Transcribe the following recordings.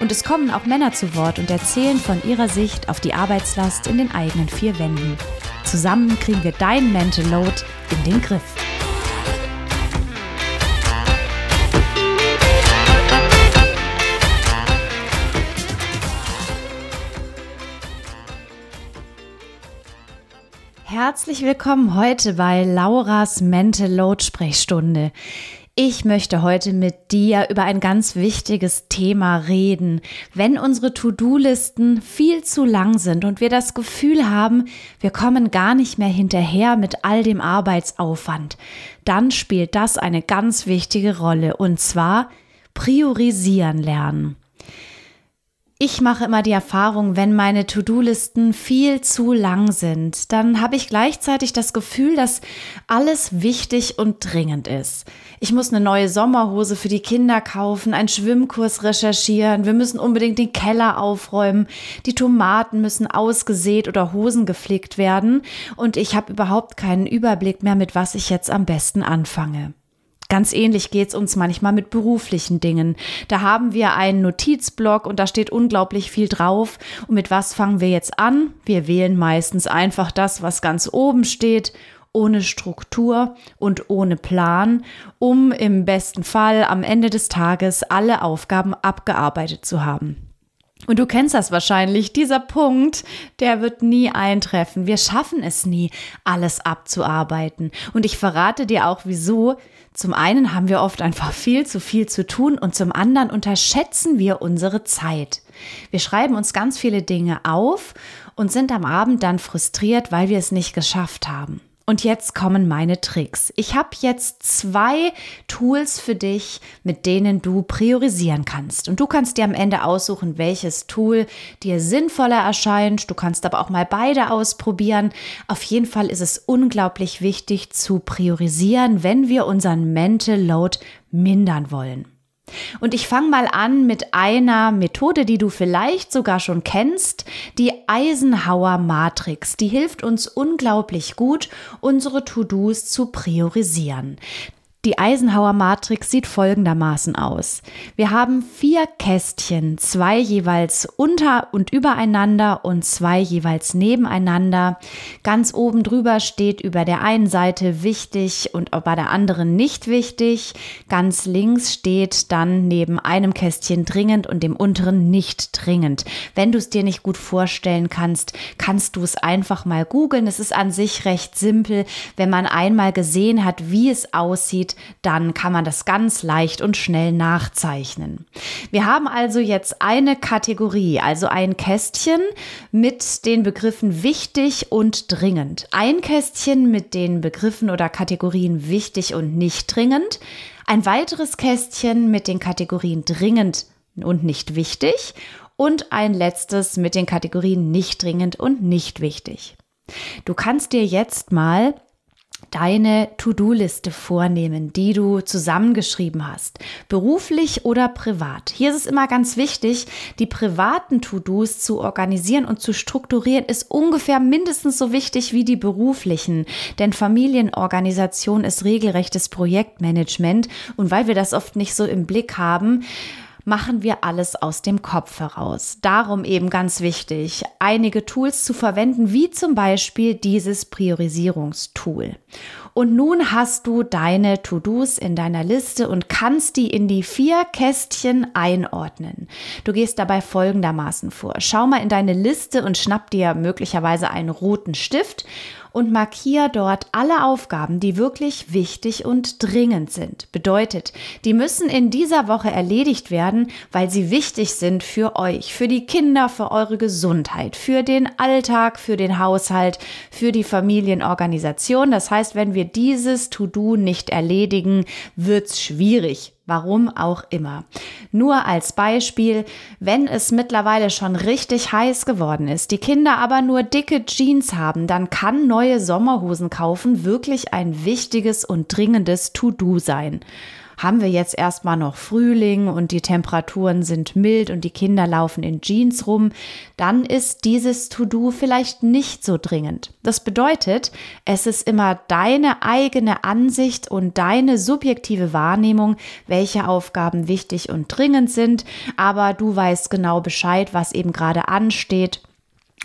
Und es kommen auch Männer zu Wort und erzählen von ihrer Sicht auf die Arbeitslast in den eigenen vier Wänden. Zusammen kriegen wir dein Mental Load in den Griff. Herzlich willkommen heute bei Lauras Mental Load Sprechstunde. Ich möchte heute mit dir über ein ganz wichtiges Thema reden. Wenn unsere To-Do-Listen viel zu lang sind und wir das Gefühl haben, wir kommen gar nicht mehr hinterher mit all dem Arbeitsaufwand, dann spielt das eine ganz wichtige Rolle und zwar priorisieren lernen. Ich mache immer die Erfahrung, wenn meine To-Do-Listen viel zu lang sind, dann habe ich gleichzeitig das Gefühl, dass alles wichtig und dringend ist. Ich muss eine neue Sommerhose für die Kinder kaufen, einen Schwimmkurs recherchieren, wir müssen unbedingt den Keller aufräumen, die Tomaten müssen ausgesät oder Hosen geflickt werden und ich habe überhaupt keinen Überblick mehr, mit was ich jetzt am besten anfange. Ganz ähnlich geht's uns manchmal mit beruflichen Dingen. Da haben wir einen Notizblock und da steht unglaublich viel drauf. Und mit was fangen wir jetzt an? Wir wählen meistens einfach das, was ganz oben steht ohne Struktur und ohne Plan, um im besten Fall am Ende des Tages alle Aufgaben abgearbeitet zu haben. Und du kennst das wahrscheinlich, dieser Punkt, der wird nie eintreffen. Wir schaffen es nie, alles abzuarbeiten. Und ich verrate dir auch wieso. Zum einen haben wir oft einfach viel zu viel zu tun und zum anderen unterschätzen wir unsere Zeit. Wir schreiben uns ganz viele Dinge auf und sind am Abend dann frustriert, weil wir es nicht geschafft haben. Und jetzt kommen meine Tricks. Ich habe jetzt zwei Tools für dich, mit denen du priorisieren kannst. Und du kannst dir am Ende aussuchen, welches Tool dir sinnvoller erscheint. Du kannst aber auch mal beide ausprobieren. Auf jeden Fall ist es unglaublich wichtig zu priorisieren, wenn wir unseren Mental Load mindern wollen. Und ich fange mal an mit einer Methode, die du vielleicht sogar schon kennst, die Eisenhower Matrix. Die hilft uns unglaublich gut, unsere To-Dos zu priorisieren. Die Eisenhower Matrix sieht folgendermaßen aus. Wir haben vier Kästchen, zwei jeweils unter und übereinander und zwei jeweils nebeneinander. Ganz oben drüber steht über der einen Seite wichtig und bei der anderen nicht wichtig. Ganz links steht dann neben einem Kästchen dringend und dem unteren nicht dringend. Wenn du es dir nicht gut vorstellen kannst, kannst du es einfach mal googeln. Es ist an sich recht simpel. Wenn man einmal gesehen hat, wie es aussieht, dann kann man das ganz leicht und schnell nachzeichnen. Wir haben also jetzt eine Kategorie, also ein Kästchen mit den Begriffen wichtig und dringend. Ein Kästchen mit den Begriffen oder Kategorien wichtig und nicht dringend. Ein weiteres Kästchen mit den Kategorien dringend und nicht wichtig. Und ein letztes mit den Kategorien nicht dringend und nicht wichtig. Du kannst dir jetzt mal deine To-Do-Liste vornehmen, die du zusammengeschrieben hast, beruflich oder privat. Hier ist es immer ganz wichtig, die privaten To-Dos zu organisieren und zu strukturieren, ist ungefähr mindestens so wichtig wie die beruflichen, denn Familienorganisation ist regelrechtes Projektmanagement und weil wir das oft nicht so im Blick haben, machen wir alles aus dem Kopf heraus. Darum eben ganz wichtig, einige Tools zu verwenden, wie zum Beispiel dieses Priorisierungstool. Und nun hast du deine To-Dos in deiner Liste und kannst die in die vier Kästchen einordnen. Du gehst dabei folgendermaßen vor. Schau mal in deine Liste und schnapp dir möglicherweise einen roten Stift und markier dort alle Aufgaben, die wirklich wichtig und dringend sind. Bedeutet, die müssen in dieser Woche erledigt werden, weil sie wichtig sind für euch, für die Kinder, für eure Gesundheit, für den Alltag, für den Haushalt, für die Familienorganisation. Das heißt, wenn wir dieses To-Do nicht erledigen, wird's schwierig Warum auch immer. Nur als Beispiel, wenn es mittlerweile schon richtig heiß geworden ist, die Kinder aber nur dicke Jeans haben, dann kann neue Sommerhosen kaufen wirklich ein wichtiges und dringendes To-Do sein haben wir jetzt erstmal noch Frühling und die Temperaturen sind mild und die Kinder laufen in Jeans rum, dann ist dieses To-Do vielleicht nicht so dringend. Das bedeutet, es ist immer deine eigene Ansicht und deine subjektive Wahrnehmung, welche Aufgaben wichtig und dringend sind, aber du weißt genau Bescheid, was eben gerade ansteht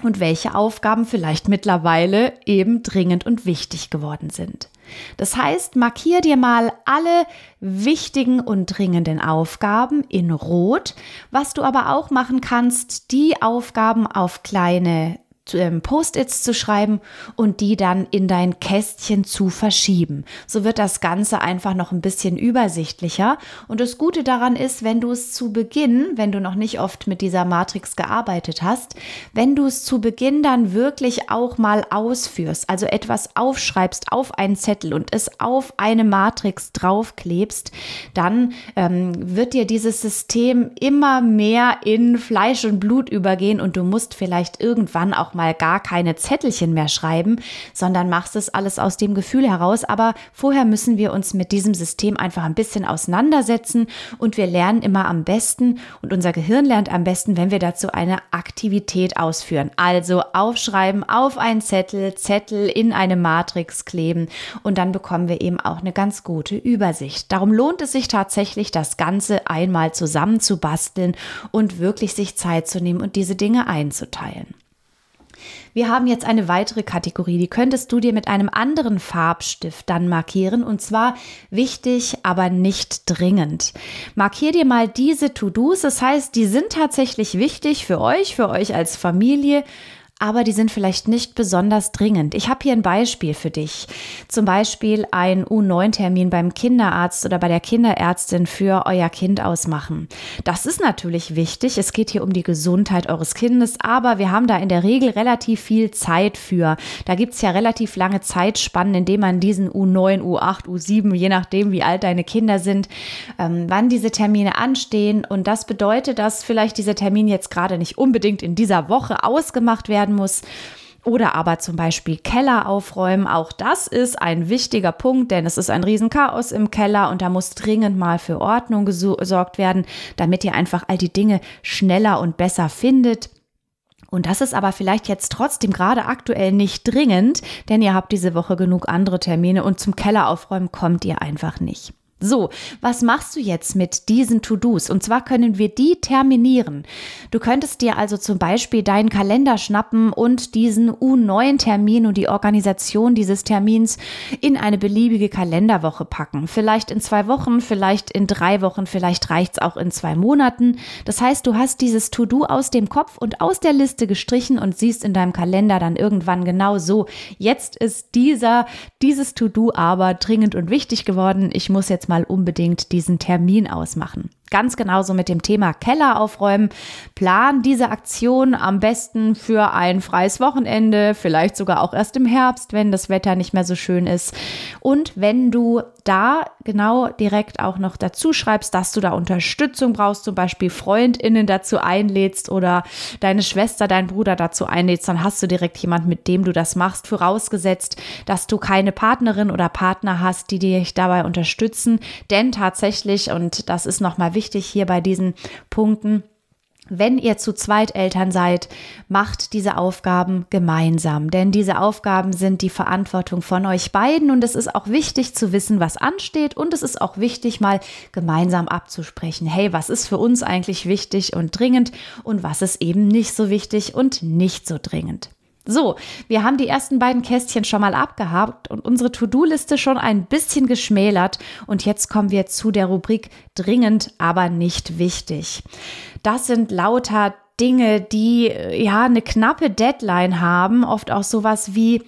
und welche Aufgaben vielleicht mittlerweile eben dringend und wichtig geworden sind. Das heißt, markier dir mal alle wichtigen und dringenden Aufgaben in Rot. Was du aber auch machen kannst, die Aufgaben auf kleine Post-its zu schreiben und die dann in dein Kästchen zu verschieben. So wird das Ganze einfach noch ein bisschen übersichtlicher. Und das Gute daran ist, wenn du es zu Beginn, wenn du noch nicht oft mit dieser Matrix gearbeitet hast, wenn du es zu Beginn dann wirklich auch mal ausführst, also etwas aufschreibst auf einen Zettel und es auf eine Matrix draufklebst, dann ähm, wird dir dieses System immer mehr in Fleisch und Blut übergehen und du musst vielleicht irgendwann auch mal gar keine Zettelchen mehr schreiben, sondern machst es alles aus dem Gefühl heraus. Aber vorher müssen wir uns mit diesem System einfach ein bisschen auseinandersetzen und wir lernen immer am besten und unser Gehirn lernt am besten, wenn wir dazu eine Aktivität ausführen. Also aufschreiben auf einen Zettel, Zettel in eine Matrix kleben und dann bekommen wir eben auch eine ganz gute Übersicht. Darum lohnt es sich tatsächlich, das Ganze einmal zusammen zu basteln und wirklich sich Zeit zu nehmen und diese Dinge einzuteilen. Wir haben jetzt eine weitere Kategorie, die könntest du dir mit einem anderen Farbstift dann markieren und zwar wichtig, aber nicht dringend. Markier dir mal diese To-Dos, das heißt, die sind tatsächlich wichtig für euch, für euch als Familie aber die sind vielleicht nicht besonders dringend. Ich habe hier ein Beispiel für dich. Zum Beispiel ein U9-Termin beim Kinderarzt oder bei der Kinderärztin für euer Kind ausmachen. Das ist natürlich wichtig. Es geht hier um die Gesundheit eures Kindes, aber wir haben da in der Regel relativ viel Zeit für. Da gibt es ja relativ lange Zeitspannen, in denen man diesen U9, U8, U7, je nachdem, wie alt deine Kinder sind, ähm, wann diese Termine anstehen. Und das bedeutet, dass vielleicht dieser Termin jetzt gerade nicht unbedingt in dieser Woche ausgemacht werden werden muss. Oder aber zum Beispiel Keller aufräumen. Auch das ist ein wichtiger Punkt, denn es ist ein Riesenchaos im Keller und da muss dringend mal für Ordnung gesorgt werden, damit ihr einfach all die Dinge schneller und besser findet. Und das ist aber vielleicht jetzt trotzdem gerade aktuell nicht dringend, denn ihr habt diese Woche genug andere Termine und zum Keller aufräumen kommt ihr einfach nicht. So, was machst du jetzt mit diesen To-Dos? Und zwar können wir die terminieren. Du könntest dir also zum Beispiel deinen Kalender schnappen und diesen U9-Termin und die Organisation dieses Termins in eine beliebige Kalenderwoche packen. Vielleicht in zwei Wochen, vielleicht in drei Wochen, vielleicht reicht es auch in zwei Monaten. Das heißt, du hast dieses To-Do aus dem Kopf und aus der Liste gestrichen und siehst in deinem Kalender dann irgendwann genau so, jetzt ist dieser, dieses To-Do aber dringend und wichtig geworden. Ich muss jetzt mal unbedingt diesen Termin ausmachen. Ganz genauso mit dem Thema Keller aufräumen. Plan diese Aktion am besten für ein freies Wochenende, vielleicht sogar auch erst im Herbst, wenn das Wetter nicht mehr so schön ist. Und wenn du da genau direkt auch noch dazu schreibst, dass du da Unterstützung brauchst, zum Beispiel FreundInnen dazu einlädst oder deine Schwester, dein Bruder dazu einlädst, dann hast du direkt jemand, mit dem du das machst, vorausgesetzt, dass du keine Partnerin oder Partner hast, die dich dabei unterstützen. Denn tatsächlich, und das ist nochmal wichtig hier bei diesen Punkten, wenn ihr zu zweit Eltern seid, macht diese Aufgaben gemeinsam, denn diese Aufgaben sind die Verantwortung von euch beiden. Und es ist auch wichtig zu wissen, was ansteht. Und es ist auch wichtig, mal gemeinsam abzusprechen. Hey, was ist für uns eigentlich wichtig und dringend? Und was ist eben nicht so wichtig und nicht so dringend. So, wir haben die ersten beiden Kästchen schon mal abgehakt und unsere To-Do-Liste schon ein bisschen geschmälert. Und jetzt kommen wir zu der Rubrik dringend, aber nicht wichtig. Das sind lauter Dinge, die ja eine knappe Deadline haben, oft auch sowas wie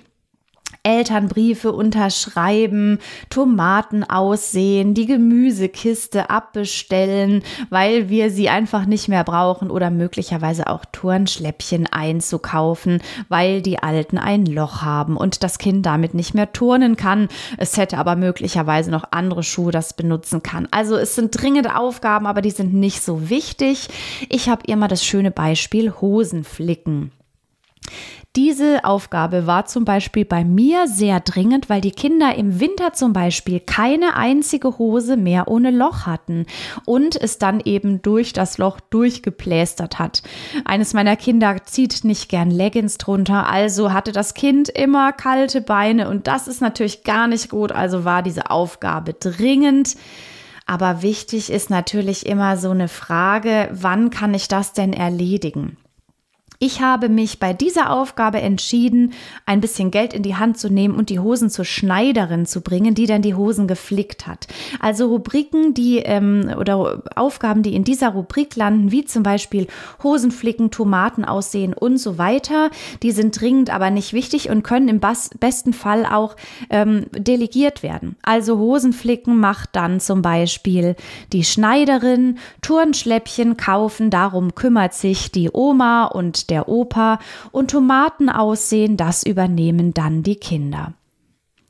Elternbriefe unterschreiben, Tomaten aussehen, die Gemüsekiste abbestellen, weil wir sie einfach nicht mehr brauchen oder möglicherweise auch Turnschläppchen einzukaufen, weil die alten ein Loch haben und das Kind damit nicht mehr turnen kann. Es hätte aber möglicherweise noch andere Schuhe, das benutzen kann. Also es sind dringende Aufgaben, aber die sind nicht so wichtig. Ich habe ihr mal das schöne Beispiel Hosen flicken. Diese Aufgabe war zum Beispiel bei mir sehr dringend, weil die Kinder im Winter zum Beispiel keine einzige Hose mehr ohne Loch hatten und es dann eben durch das Loch durchgeplästert hat. Eines meiner Kinder zieht nicht gern Leggings drunter, also hatte das Kind immer kalte Beine und das ist natürlich gar nicht gut, also war diese Aufgabe dringend. Aber wichtig ist natürlich immer so eine Frage, wann kann ich das denn erledigen? Ich habe mich bei dieser Aufgabe entschieden, ein bisschen Geld in die Hand zu nehmen und die Hosen zur Schneiderin zu bringen, die dann die Hosen geflickt hat. Also Rubriken, die ähm, oder Aufgaben, die in dieser Rubrik landen, wie zum Beispiel Hosen flicken, Tomaten aussehen und so weiter, die sind dringend, aber nicht wichtig und können im besten Fall auch ähm, delegiert werden. Also Hosen flicken macht dann zum Beispiel die Schneiderin, Turnschläppchen kaufen, darum kümmert sich die Oma und der Opa und Tomaten aussehen, das übernehmen dann die Kinder.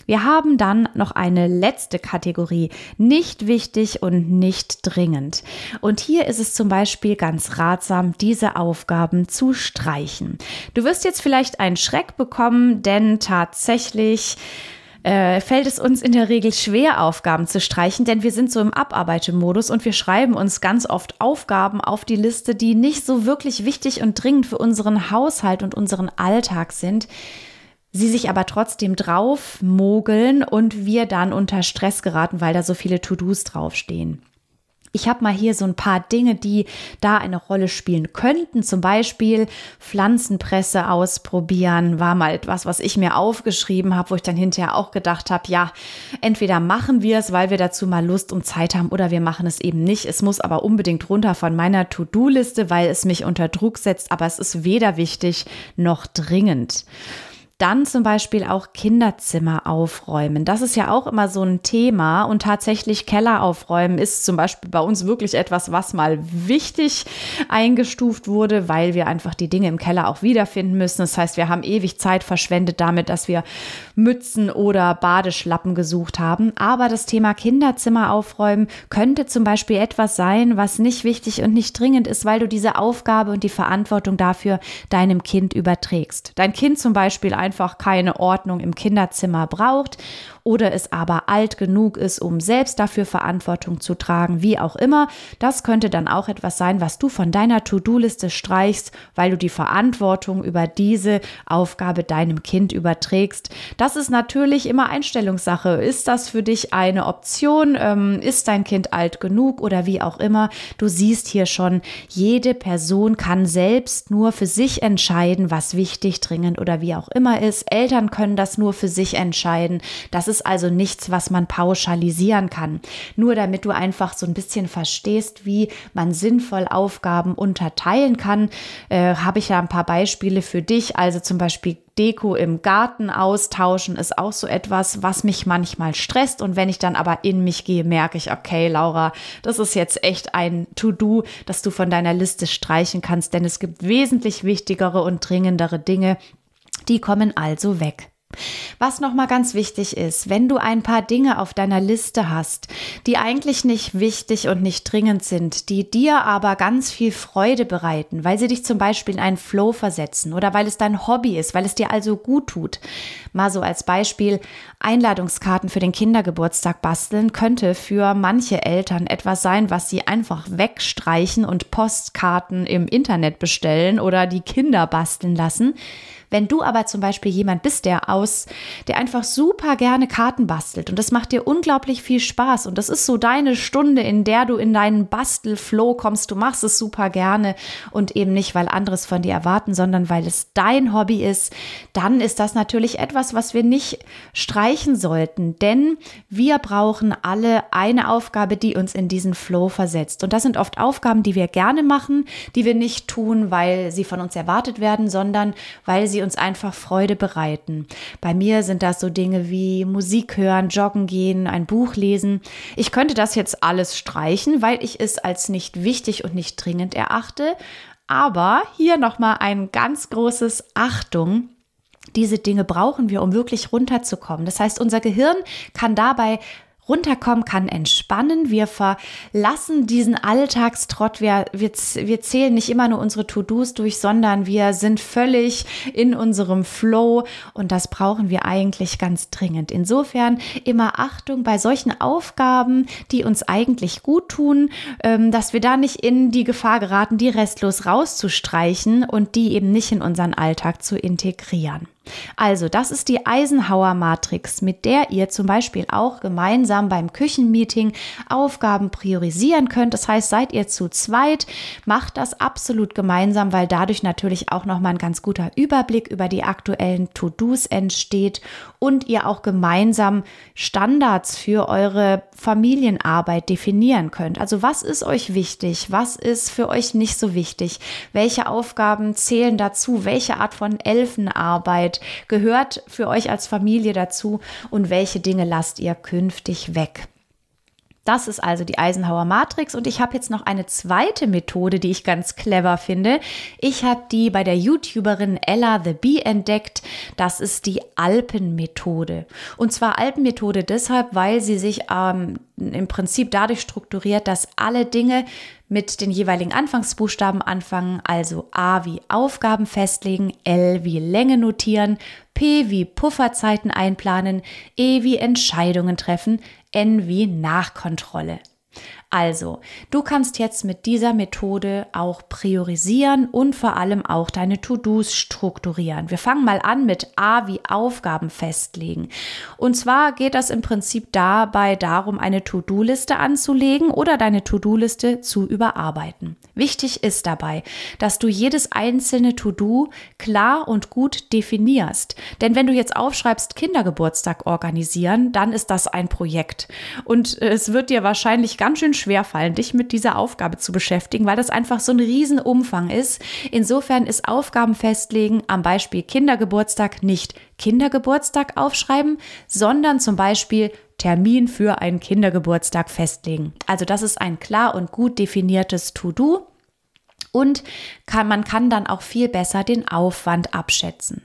Wir haben dann noch eine letzte Kategorie, nicht wichtig und nicht dringend. Und hier ist es zum Beispiel ganz ratsam, diese Aufgaben zu streichen. Du wirst jetzt vielleicht einen Schreck bekommen, denn tatsächlich äh, fällt es uns in der Regel schwer, Aufgaben zu streichen, denn wir sind so im Abarbeitemodus und wir schreiben uns ganz oft Aufgaben auf die Liste, die nicht so wirklich wichtig und dringend für unseren Haushalt und unseren Alltag sind sie sich aber trotzdem drauf mogeln und wir dann unter Stress geraten, weil da so viele To-Dos draufstehen. Ich habe mal hier so ein paar Dinge, die da eine Rolle spielen könnten. Zum Beispiel Pflanzenpresse ausprobieren, war mal etwas, was ich mir aufgeschrieben habe, wo ich dann hinterher auch gedacht habe, ja, entweder machen wir es, weil wir dazu mal Lust und Zeit haben, oder wir machen es eben nicht. Es muss aber unbedingt runter von meiner To-Do-Liste, weil es mich unter Druck setzt, aber es ist weder wichtig noch dringend. Dann zum Beispiel auch Kinderzimmer aufräumen. Das ist ja auch immer so ein Thema und tatsächlich Keller aufräumen ist zum Beispiel bei uns wirklich etwas, was mal wichtig eingestuft wurde, weil wir einfach die Dinge im Keller auch wiederfinden müssen. Das heißt, wir haben ewig Zeit verschwendet damit, dass wir Mützen oder Badeschlappen gesucht haben. Aber das Thema Kinderzimmer aufräumen könnte zum Beispiel etwas sein, was nicht wichtig und nicht dringend ist, weil du diese Aufgabe und die Verantwortung dafür deinem Kind überträgst. Dein Kind zum Beispiel einfach keine Ordnung im Kinderzimmer braucht oder es aber alt genug ist, um selbst dafür Verantwortung zu tragen, wie auch immer. Das könnte dann auch etwas sein, was du von deiner To-Do-Liste streichst, weil du die Verantwortung über diese Aufgabe deinem Kind überträgst. Das ist natürlich immer Einstellungssache. Ist das für dich eine Option? Ähm, ist dein Kind alt genug oder wie auch immer? Du siehst hier schon, jede Person kann selbst nur für sich entscheiden, was wichtig, dringend oder wie auch immer ist. Eltern können das nur für sich entscheiden. Das ist ist also nichts, was man pauschalisieren kann. Nur damit du einfach so ein bisschen verstehst, wie man sinnvoll Aufgaben unterteilen kann, äh, habe ich ja ein paar Beispiele für dich. Also zum Beispiel Deko im Garten austauschen ist auch so etwas, was mich manchmal stresst. Und wenn ich dann aber in mich gehe, merke ich, okay, Laura, das ist jetzt echt ein To-Do, das du von deiner Liste streichen kannst, denn es gibt wesentlich wichtigere und dringendere Dinge. Die kommen also weg. Was nochmal ganz wichtig ist, wenn du ein paar Dinge auf deiner Liste hast, die eigentlich nicht wichtig und nicht dringend sind, die dir aber ganz viel Freude bereiten, weil sie dich zum Beispiel in einen Flow versetzen oder weil es dein Hobby ist, weil es dir also gut tut. Mal so als Beispiel, Einladungskarten für den Kindergeburtstag basteln könnte für manche Eltern etwas sein, was sie einfach wegstreichen und Postkarten im Internet bestellen oder die Kinder basteln lassen. Wenn du aber zum Beispiel jemand bist, der aus, der einfach super gerne Karten bastelt und das macht dir unglaublich viel Spaß und das ist so deine Stunde, in der du in deinen Bastelflow kommst, du machst es super gerne und eben nicht, weil anderes von dir erwarten, sondern weil es dein Hobby ist, dann ist das natürlich etwas, was wir nicht streichen sollten, denn wir brauchen alle eine Aufgabe, die uns in diesen Flow versetzt. Und das sind oft Aufgaben, die wir gerne machen, die wir nicht tun, weil sie von uns erwartet werden, sondern weil sie sie uns einfach Freude bereiten. Bei mir sind das so Dinge wie Musik hören, joggen gehen, ein Buch lesen. Ich könnte das jetzt alles streichen, weil ich es als nicht wichtig und nicht dringend erachte. Aber hier nochmal ein ganz großes Achtung. Diese Dinge brauchen wir, um wirklich runterzukommen. Das heißt, unser Gehirn kann dabei runterkommen, kann entspannen. Wir verlassen diesen Alltagstrott. Wir, wir, wir zählen nicht immer nur unsere To-Dos durch, sondern wir sind völlig in unserem Flow und das brauchen wir eigentlich ganz dringend. Insofern immer Achtung bei solchen Aufgaben, die uns eigentlich gut tun, ähm, dass wir da nicht in die Gefahr geraten, die restlos rauszustreichen und die eben nicht in unseren Alltag zu integrieren. Also, das ist die Eisenhower-Matrix, mit der ihr zum Beispiel auch gemeinsam beim Küchenmeeting Aufgaben priorisieren könnt. Das heißt, seid ihr zu zweit, macht das absolut gemeinsam, weil dadurch natürlich auch nochmal ein ganz guter Überblick über die aktuellen To-Dos entsteht und ihr auch gemeinsam Standards für eure Familienarbeit definieren könnt. Also, was ist euch wichtig? Was ist für euch nicht so wichtig? Welche Aufgaben zählen dazu? Welche Art von Elfenarbeit? Gehört für euch als Familie dazu und welche Dinge lasst ihr künftig weg. Das ist also die Eisenhower Matrix und ich habe jetzt noch eine zweite Methode, die ich ganz clever finde. Ich habe die bei der YouTuberin Ella the Bee entdeckt. Das ist die Alpenmethode. Und zwar Alpenmethode deshalb, weil sie sich ähm, im Prinzip dadurch strukturiert, dass alle Dinge mit den jeweiligen Anfangsbuchstaben anfangen, also A wie Aufgaben festlegen, L wie Länge notieren, P wie Pufferzeiten einplanen, E wie Entscheidungen treffen, N wie Nachkontrolle. Also, du kannst jetzt mit dieser Methode auch priorisieren und vor allem auch deine To-Dos strukturieren. Wir fangen mal an mit A wie Aufgaben festlegen. Und zwar geht das im Prinzip dabei darum, eine To-Do-Liste anzulegen oder deine To-Do-Liste zu überarbeiten. Wichtig ist dabei, dass du jedes einzelne To-Do klar und gut definierst. Denn wenn du jetzt aufschreibst, Kindergeburtstag organisieren, dann ist das ein Projekt. Und es wird dir wahrscheinlich ganz schön schwerfallen, dich mit dieser Aufgabe zu beschäftigen, weil das einfach so ein Riesenumfang ist. Insofern ist Aufgaben festlegen am Beispiel Kindergeburtstag nicht Kindergeburtstag aufschreiben, sondern zum Beispiel Termin für einen Kindergeburtstag festlegen. Also das ist ein klar und gut definiertes To-Do und kann, man kann dann auch viel besser den Aufwand abschätzen.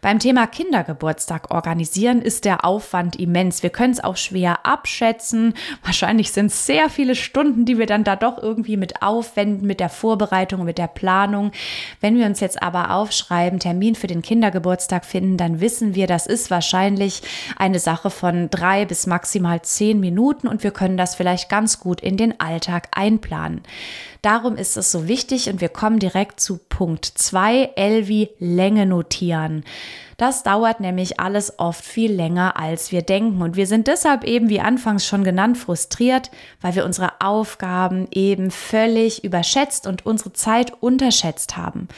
Beim Thema Kindergeburtstag organisieren ist der Aufwand immens. Wir können es auch schwer abschätzen. Wahrscheinlich sind es sehr viele Stunden, die wir dann da doch irgendwie mit aufwenden, mit der Vorbereitung, mit der Planung. Wenn wir uns jetzt aber aufschreiben, Termin für den Kindergeburtstag finden, dann wissen wir, das ist wahrscheinlich eine Sache von drei bis maximal zehn Minuten und wir können das vielleicht ganz gut in den Alltag einplanen. Darum ist es so wichtig und wir kommen direkt zu Punkt 2, L wie Länge notieren. Das dauert nämlich alles oft viel länger, als wir denken. Und wir sind deshalb eben, wie anfangs schon genannt, frustriert, weil wir unsere Aufgaben eben völlig überschätzt und unsere Zeit unterschätzt haben.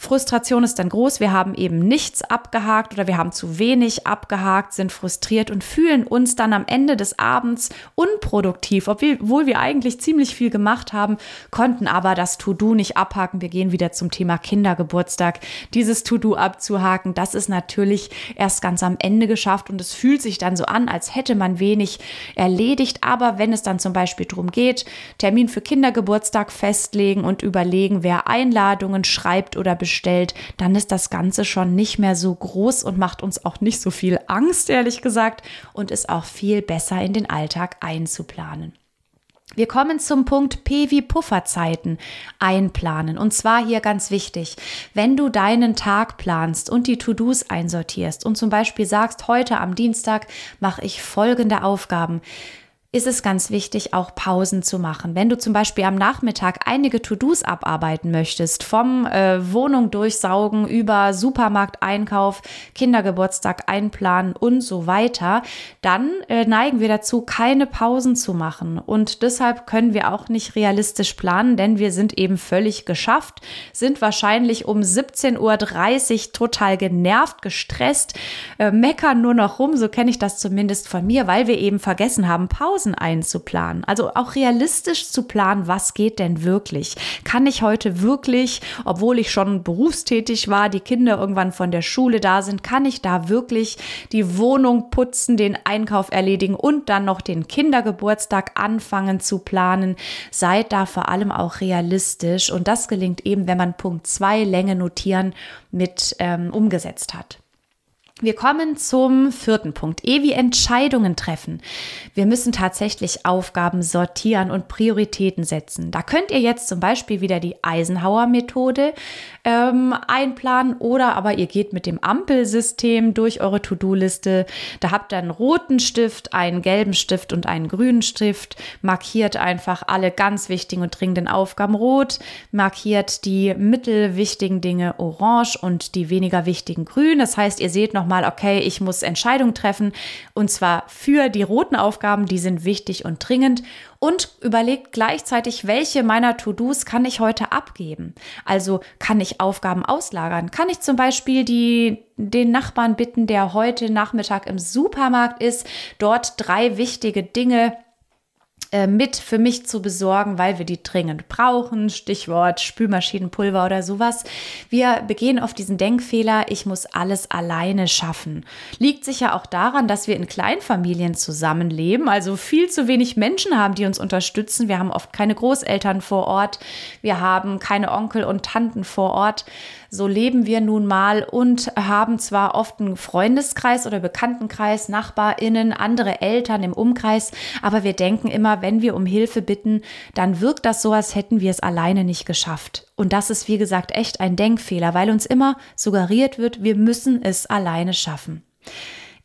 Frustration ist dann groß. Wir haben eben nichts abgehakt oder wir haben zu wenig abgehakt, sind frustriert und fühlen uns dann am Ende des Abends unproduktiv, obwohl wir eigentlich ziemlich viel gemacht haben, konnten aber das To-Do nicht abhaken. Wir gehen wieder zum Thema Kindergeburtstag. Dieses To-Do abzuhaken, das ist natürlich erst ganz am Ende geschafft und es fühlt sich dann so an, als hätte man wenig erledigt. Aber wenn es dann zum Beispiel darum geht, Termin für Kindergeburtstag festlegen und überlegen, wer Einladungen schreibt oder bestellt, bestellt, dann ist das Ganze schon nicht mehr so groß und macht uns auch nicht so viel Angst, ehrlich gesagt, und ist auch viel besser in den Alltag einzuplanen. Wir kommen zum Punkt P wie Pufferzeiten einplanen. Und zwar hier ganz wichtig, wenn du deinen Tag planst und die To-Dos einsortierst und zum Beispiel sagst, heute am Dienstag mache ich folgende Aufgaben, ist es ganz wichtig, auch Pausen zu machen. Wenn du zum Beispiel am Nachmittag einige To-Dos abarbeiten möchtest, vom äh, Wohnung durchsaugen über Supermarkteinkauf, Kindergeburtstag einplanen und so weiter, dann äh, neigen wir dazu, keine Pausen zu machen. Und deshalb können wir auch nicht realistisch planen, denn wir sind eben völlig geschafft, sind wahrscheinlich um 17.30 Uhr total genervt, gestresst, äh, meckern nur noch rum, so kenne ich das zumindest von mir, weil wir eben vergessen haben, Pausen Pausen einzuplanen. Also auch realistisch zu planen, was geht denn wirklich? Kann ich heute wirklich, obwohl ich schon berufstätig war, die Kinder irgendwann von der Schule da sind, kann ich da wirklich die Wohnung putzen, den Einkauf erledigen und dann noch den Kindergeburtstag anfangen zu planen? Seid da vor allem auch realistisch und das gelingt eben, wenn man Punkt 2 Länge notieren mit ähm, umgesetzt hat. Wir kommen zum vierten Punkt. E wie Entscheidungen treffen. Wir müssen tatsächlich Aufgaben sortieren und Prioritäten setzen. Da könnt ihr jetzt zum Beispiel wieder die Eisenhower-Methode ähm, einplanen oder aber ihr geht mit dem Ampelsystem durch eure To-Do-Liste. Da habt ihr einen roten Stift, einen gelben Stift und einen grünen Stift. Markiert einfach alle ganz wichtigen und dringenden Aufgaben rot. Markiert die mittelwichtigen Dinge orange und die weniger wichtigen grün. Das heißt, ihr seht noch mal, okay, ich muss Entscheidungen treffen und zwar für die roten Aufgaben, die sind wichtig und dringend und überlegt gleichzeitig, welche meiner To-Dos kann ich heute abgeben. Also kann ich Aufgaben auslagern? Kann ich zum Beispiel die, den Nachbarn bitten, der heute Nachmittag im Supermarkt ist, dort drei wichtige Dinge äh, mit für mich zu besorgen, weil wir die dringend brauchen. Stichwort Spülmaschinenpulver oder sowas. Wir begehen auf diesen Denkfehler, ich muss alles alleine schaffen. Liegt sicher auch daran, dass wir in Kleinfamilien zusammenleben, also viel zu wenig Menschen haben, die uns unterstützen. Wir haben oft keine Großeltern vor Ort, wir haben keine Onkel und Tanten vor Ort. So leben wir nun mal und haben zwar oft einen Freundeskreis oder Bekanntenkreis, Nachbarinnen, andere Eltern im Umkreis, aber wir denken immer, wenn wir um Hilfe bitten, dann wirkt das so, als hätten wir es alleine nicht geschafft. Und das ist, wie gesagt, echt ein Denkfehler, weil uns immer suggeriert wird, wir müssen es alleine schaffen.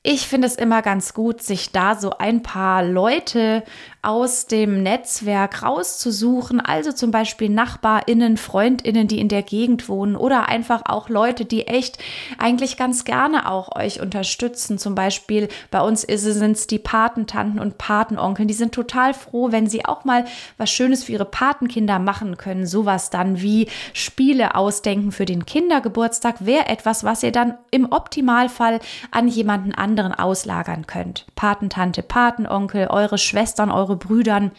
Ich finde es immer ganz gut, sich da so ein paar Leute aus dem Netzwerk rauszusuchen, also zum Beispiel Nachbarinnen, Freundinnen, die in der Gegend wohnen oder einfach auch Leute, die echt eigentlich ganz gerne auch euch unterstützen. Zum Beispiel bei uns sind es die Patentanten und Patenonkeln, die sind total froh, wenn sie auch mal was Schönes für ihre Patenkinder machen können. Sowas dann wie Spiele ausdenken für den Kindergeburtstag wäre etwas, was ihr dann im Optimalfall an jemanden anderen auslagern könnt. Patentante, Patenonkel, eure Schwestern, eure eure Brüdern,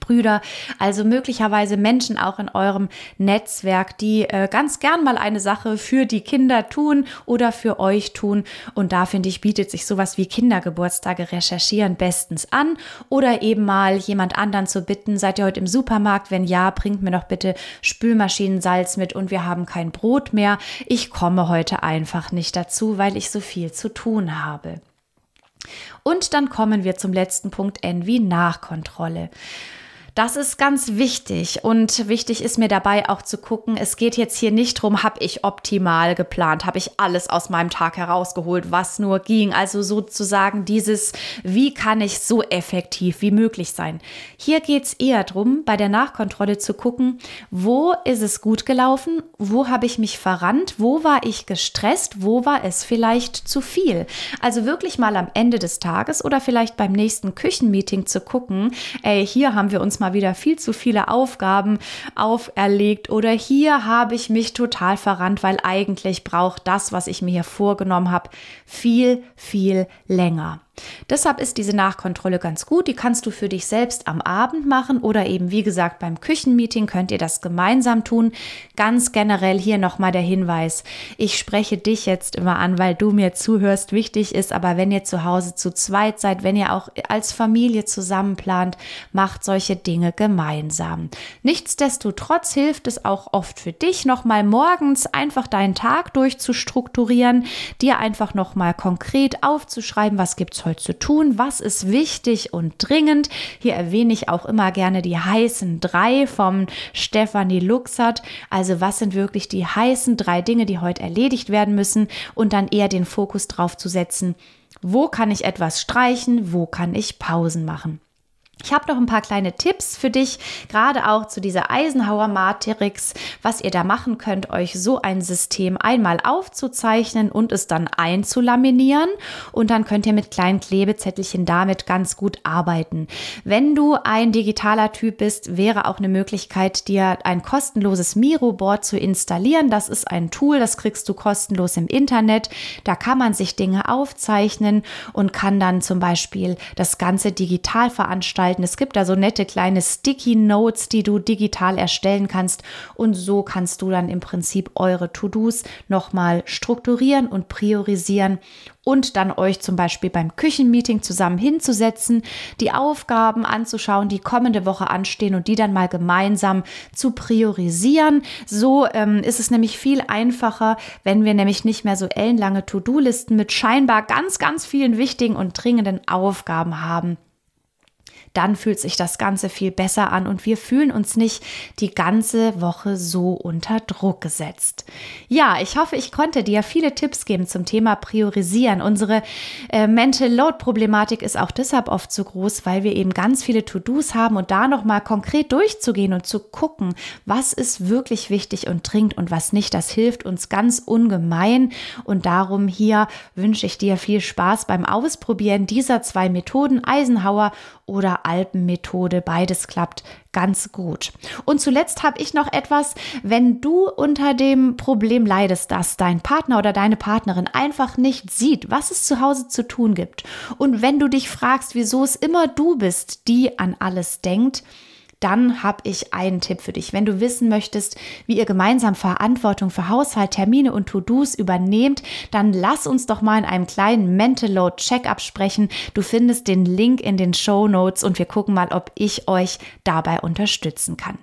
Brüder, also möglicherweise Menschen auch in eurem Netzwerk, die äh, ganz gern mal eine Sache für die Kinder tun oder für euch tun. Und da finde ich, bietet sich sowas wie Kindergeburtstage recherchieren bestens an oder eben mal jemand anderen zu bitten, seid ihr heute im Supermarkt? Wenn ja, bringt mir doch bitte Spülmaschinensalz mit und wir haben kein Brot mehr. Ich komme heute einfach nicht dazu, weil ich so viel zu tun habe. Und dann kommen wir zum letzten Punkt N wie Nachkontrolle. Das ist ganz wichtig und wichtig ist mir dabei auch zu gucken, es geht jetzt hier nicht darum, habe ich optimal geplant, habe ich alles aus meinem Tag herausgeholt, was nur ging. Also sozusagen dieses, wie kann ich so effektiv wie möglich sein. Hier geht es eher darum, bei der Nachkontrolle zu gucken, wo ist es gut gelaufen, wo habe ich mich verrannt, wo war ich gestresst, wo war es vielleicht zu viel. Also wirklich mal am Ende des Tages oder vielleicht beim nächsten Küchenmeeting zu gucken, ey, hier haben wir uns mal wieder viel zu viele Aufgaben auferlegt oder hier habe ich mich total verrannt, weil eigentlich braucht das, was ich mir hier vorgenommen habe, viel, viel länger. Deshalb ist diese Nachkontrolle ganz gut. Die kannst du für dich selbst am Abend machen oder eben, wie gesagt, beim Küchenmeeting könnt ihr das gemeinsam tun. Ganz generell hier nochmal der Hinweis. Ich spreche dich jetzt immer an, weil du mir zuhörst. Wichtig ist aber, wenn ihr zu Hause zu zweit seid, wenn ihr auch als Familie zusammenplant, macht solche Dinge gemeinsam. Nichtsdestotrotz hilft es auch oft für dich, nochmal morgens einfach deinen Tag durchzustrukturieren, dir einfach nochmal konkret aufzuschreiben, was gibt heute zu tun, was ist wichtig und dringend. Hier erwähne ich auch immer gerne die heißen drei vom Stefanie Luxert. Also was sind wirklich die heißen drei Dinge, die heute erledigt werden müssen und dann eher den Fokus drauf zu setzen, wo kann ich etwas streichen, wo kann ich Pausen machen. Ich habe noch ein paar kleine Tipps für dich, gerade auch zu dieser Eisenhower Matrix, was ihr da machen könnt, euch so ein System einmal aufzuzeichnen und es dann einzulaminieren. Und dann könnt ihr mit kleinen Klebezettelchen damit ganz gut arbeiten. Wenn du ein digitaler Typ bist, wäre auch eine Möglichkeit, dir ein kostenloses Miro-Board zu installieren. Das ist ein Tool, das kriegst du kostenlos im Internet. Da kann man sich Dinge aufzeichnen und kann dann zum Beispiel das Ganze digital veranstalten gestalten. Es gibt da so nette kleine Sticky Notes, die du digital erstellen kannst. Und so kannst du dann im Prinzip eure To-Dos nochmal strukturieren und priorisieren und dann euch zum Beispiel beim Küchenmeeting zusammen hinzusetzen, die Aufgaben anzuschauen, die kommende Woche anstehen und die dann mal gemeinsam zu priorisieren. So ähm, ist es nämlich viel einfacher, wenn wir nämlich nicht mehr so ellenlange To-Do-Listen mit scheinbar ganz, ganz vielen wichtigen und dringenden Aufgaben haben dann fühlt sich das Ganze viel besser an und wir fühlen uns nicht die ganze Woche so unter Druck gesetzt. Ja, ich hoffe, ich konnte dir viele Tipps geben zum Thema Priorisieren. Unsere äh, Mental Load Problematik ist auch deshalb oft so groß, weil wir eben ganz viele To-Dos haben und da nochmal konkret durchzugehen und zu gucken, was ist wirklich wichtig und dringend und was nicht. Das hilft uns ganz ungemein und darum hier wünsche ich dir viel Spaß beim Ausprobieren dieser zwei Methoden, Eisenhower oder Alpenmethode. Beides klappt ganz gut. Und zuletzt habe ich noch etwas, wenn du unter dem Problem leidest, dass dein Partner oder deine Partnerin einfach nicht sieht, was es zu Hause zu tun gibt. Und wenn du dich fragst, wieso es immer du bist, die an alles denkt, dann habe ich einen Tipp für dich. Wenn du wissen möchtest, wie ihr gemeinsam Verantwortung für Haushalt, Termine und To-Dos übernehmt, dann lass uns doch mal in einem kleinen Mental Load Check-up sprechen. Du findest den Link in den Show Notes und wir gucken mal, ob ich euch dabei unterstützen kann.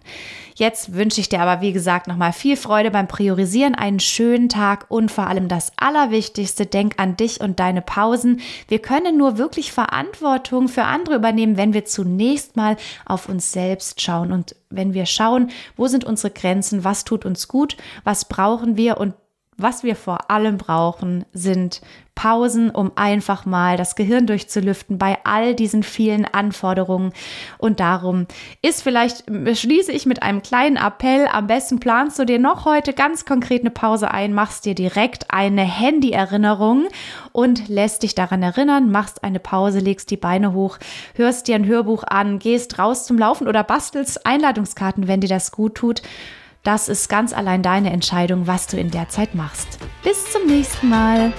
Jetzt wünsche ich dir aber, wie gesagt, nochmal viel Freude beim Priorisieren, einen schönen Tag und vor allem das Allerwichtigste, denk an dich und deine Pausen. Wir können nur wirklich Verantwortung für andere übernehmen, wenn wir zunächst mal auf uns selbst schauen. Und wenn wir schauen, wo sind unsere Grenzen, was tut uns gut, was brauchen wir? Und was wir vor allem brauchen, sind Pausen, um einfach mal das Gehirn durchzulüften bei all diesen vielen Anforderungen. Und darum ist vielleicht, schließe ich mit einem kleinen Appell, am besten planst du dir noch heute ganz konkret eine Pause ein, machst dir direkt eine Handy-Erinnerung und lässt dich daran erinnern, machst eine Pause, legst die Beine hoch, hörst dir ein Hörbuch an, gehst raus zum Laufen oder bastelst Einladungskarten, wenn dir das gut tut. Das ist ganz allein deine Entscheidung, was du in der Zeit machst. Bis zum nächsten Mal.